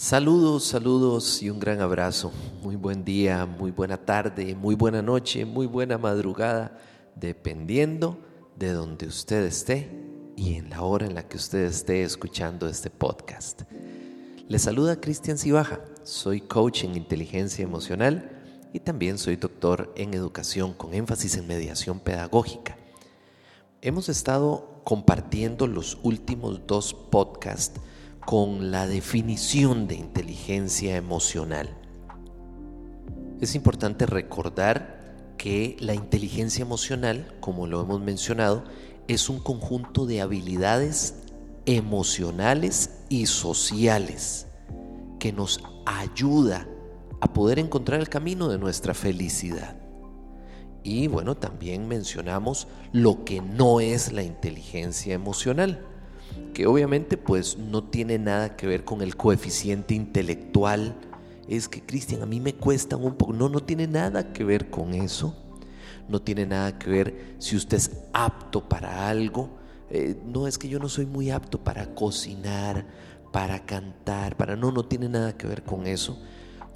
Saludos, saludos y un gran abrazo. Muy buen día, muy buena tarde, muy buena noche, muy buena madrugada, dependiendo de donde usted esté y en la hora en la que usted esté escuchando este podcast. Le saluda Cristian Cibaja, soy coach en inteligencia emocional y también soy doctor en educación con énfasis en mediación pedagógica. Hemos estado compartiendo los últimos dos podcasts con la definición de inteligencia emocional. Es importante recordar que la inteligencia emocional, como lo hemos mencionado, es un conjunto de habilidades emocionales y sociales que nos ayuda a poder encontrar el camino de nuestra felicidad. Y bueno, también mencionamos lo que no es la inteligencia emocional que obviamente pues no tiene nada que ver con el coeficiente intelectual. Es que, Cristian, a mí me cuesta un poco. No, no tiene nada que ver con eso. No tiene nada que ver si usted es apto para algo. Eh, no es que yo no soy muy apto para cocinar, para cantar, para... No, no tiene nada que ver con eso.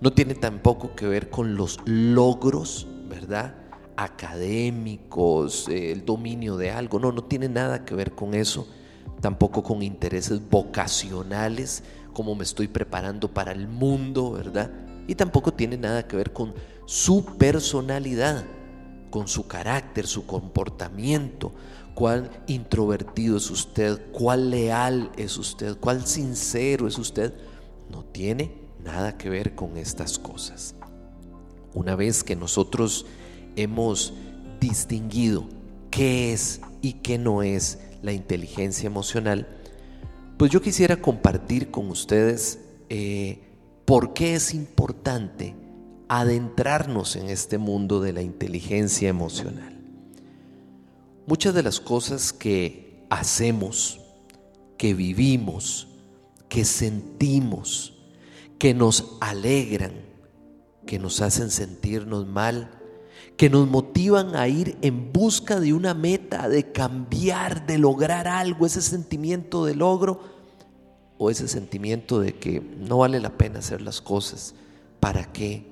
No tiene tampoco que ver con los logros, ¿verdad? Académicos, eh, el dominio de algo. No, no tiene nada que ver con eso tampoco con intereses vocacionales, como me estoy preparando para el mundo, ¿verdad? Y tampoco tiene nada que ver con su personalidad, con su carácter, su comportamiento, cuál introvertido es usted, cuál leal es usted, cuál sincero es usted. No tiene nada que ver con estas cosas. Una vez que nosotros hemos distinguido qué es y qué no es la inteligencia emocional, pues yo quisiera compartir con ustedes eh, por qué es importante adentrarnos en este mundo de la inteligencia emocional. Muchas de las cosas que hacemos, que vivimos, que sentimos, que nos alegran, que nos hacen sentirnos mal, que nos motivan a ir en busca de una meta, de cambiar, de lograr algo, ese sentimiento de logro o ese sentimiento de que no vale la pena hacer las cosas. ¿Para qué?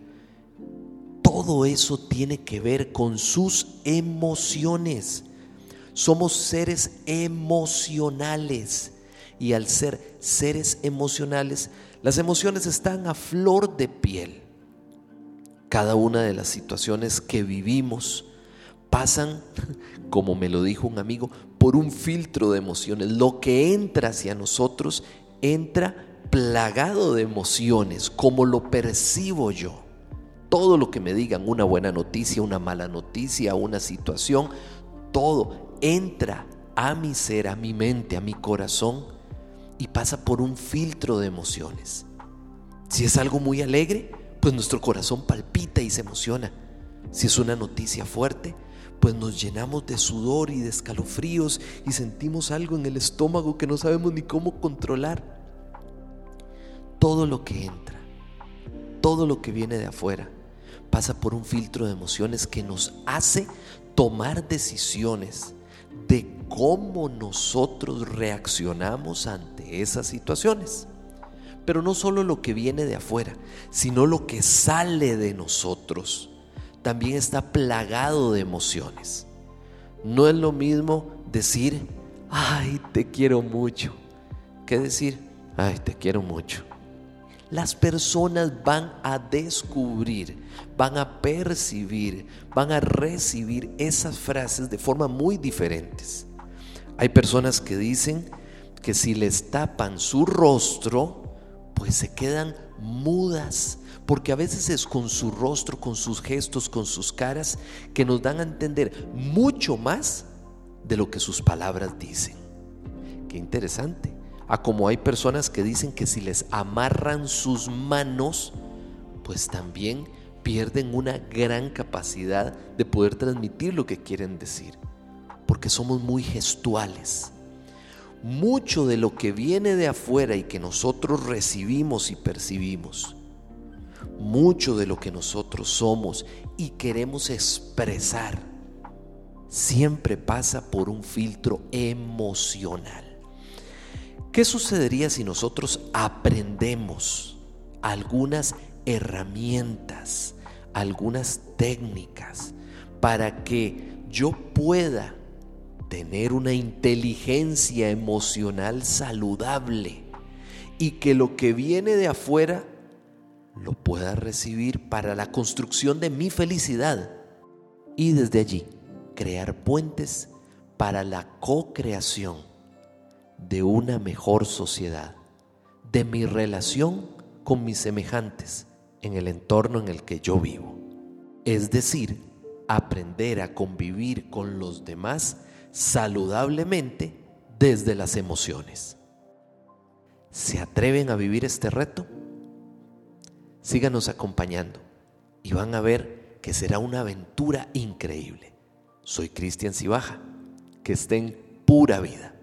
Todo eso tiene que ver con sus emociones. Somos seres emocionales y al ser seres emocionales, las emociones están a flor de piel cada una de las situaciones que vivimos pasan, como me lo dijo un amigo, por un filtro de emociones. Lo que entra hacia nosotros entra plagado de emociones, como lo percibo yo. Todo lo que me digan, una buena noticia, una mala noticia, una situación, todo entra a mi ser, a mi mente, a mi corazón y pasa por un filtro de emociones. Si es algo muy alegre, pues nuestro corazón palpita y se emociona. Si es una noticia fuerte, pues nos llenamos de sudor y de escalofríos y sentimos algo en el estómago que no sabemos ni cómo controlar. Todo lo que entra, todo lo que viene de afuera, pasa por un filtro de emociones que nos hace tomar decisiones de cómo nosotros reaccionamos ante esas situaciones. Pero no solo lo que viene de afuera, sino lo que sale de nosotros. También está plagado de emociones. No es lo mismo decir, ay, te quiero mucho, que decir, ay, te quiero mucho. Las personas van a descubrir, van a percibir, van a recibir esas frases de forma muy diferentes. Hay personas que dicen que si les tapan su rostro, pues se quedan mudas, porque a veces es con su rostro, con sus gestos, con sus caras, que nos dan a entender mucho más de lo que sus palabras dicen. Qué interesante. A como hay personas que dicen que si les amarran sus manos, pues también pierden una gran capacidad de poder transmitir lo que quieren decir, porque somos muy gestuales mucho de lo que viene de afuera y que nosotros recibimos y percibimos, mucho de lo que nosotros somos y queremos expresar, siempre pasa por un filtro emocional. ¿Qué sucedería si nosotros aprendemos algunas herramientas, algunas técnicas para que yo pueda tener una inteligencia emocional saludable y que lo que viene de afuera lo pueda recibir para la construcción de mi felicidad y desde allí crear puentes para la co-creación de una mejor sociedad, de mi relación con mis semejantes en el entorno en el que yo vivo. Es decir, aprender a convivir con los demás saludablemente desde las emociones. ¿Se atreven a vivir este reto? Síganos acompañando y van a ver que será una aventura increíble. Soy Cristian Cibaja. Que estén pura vida.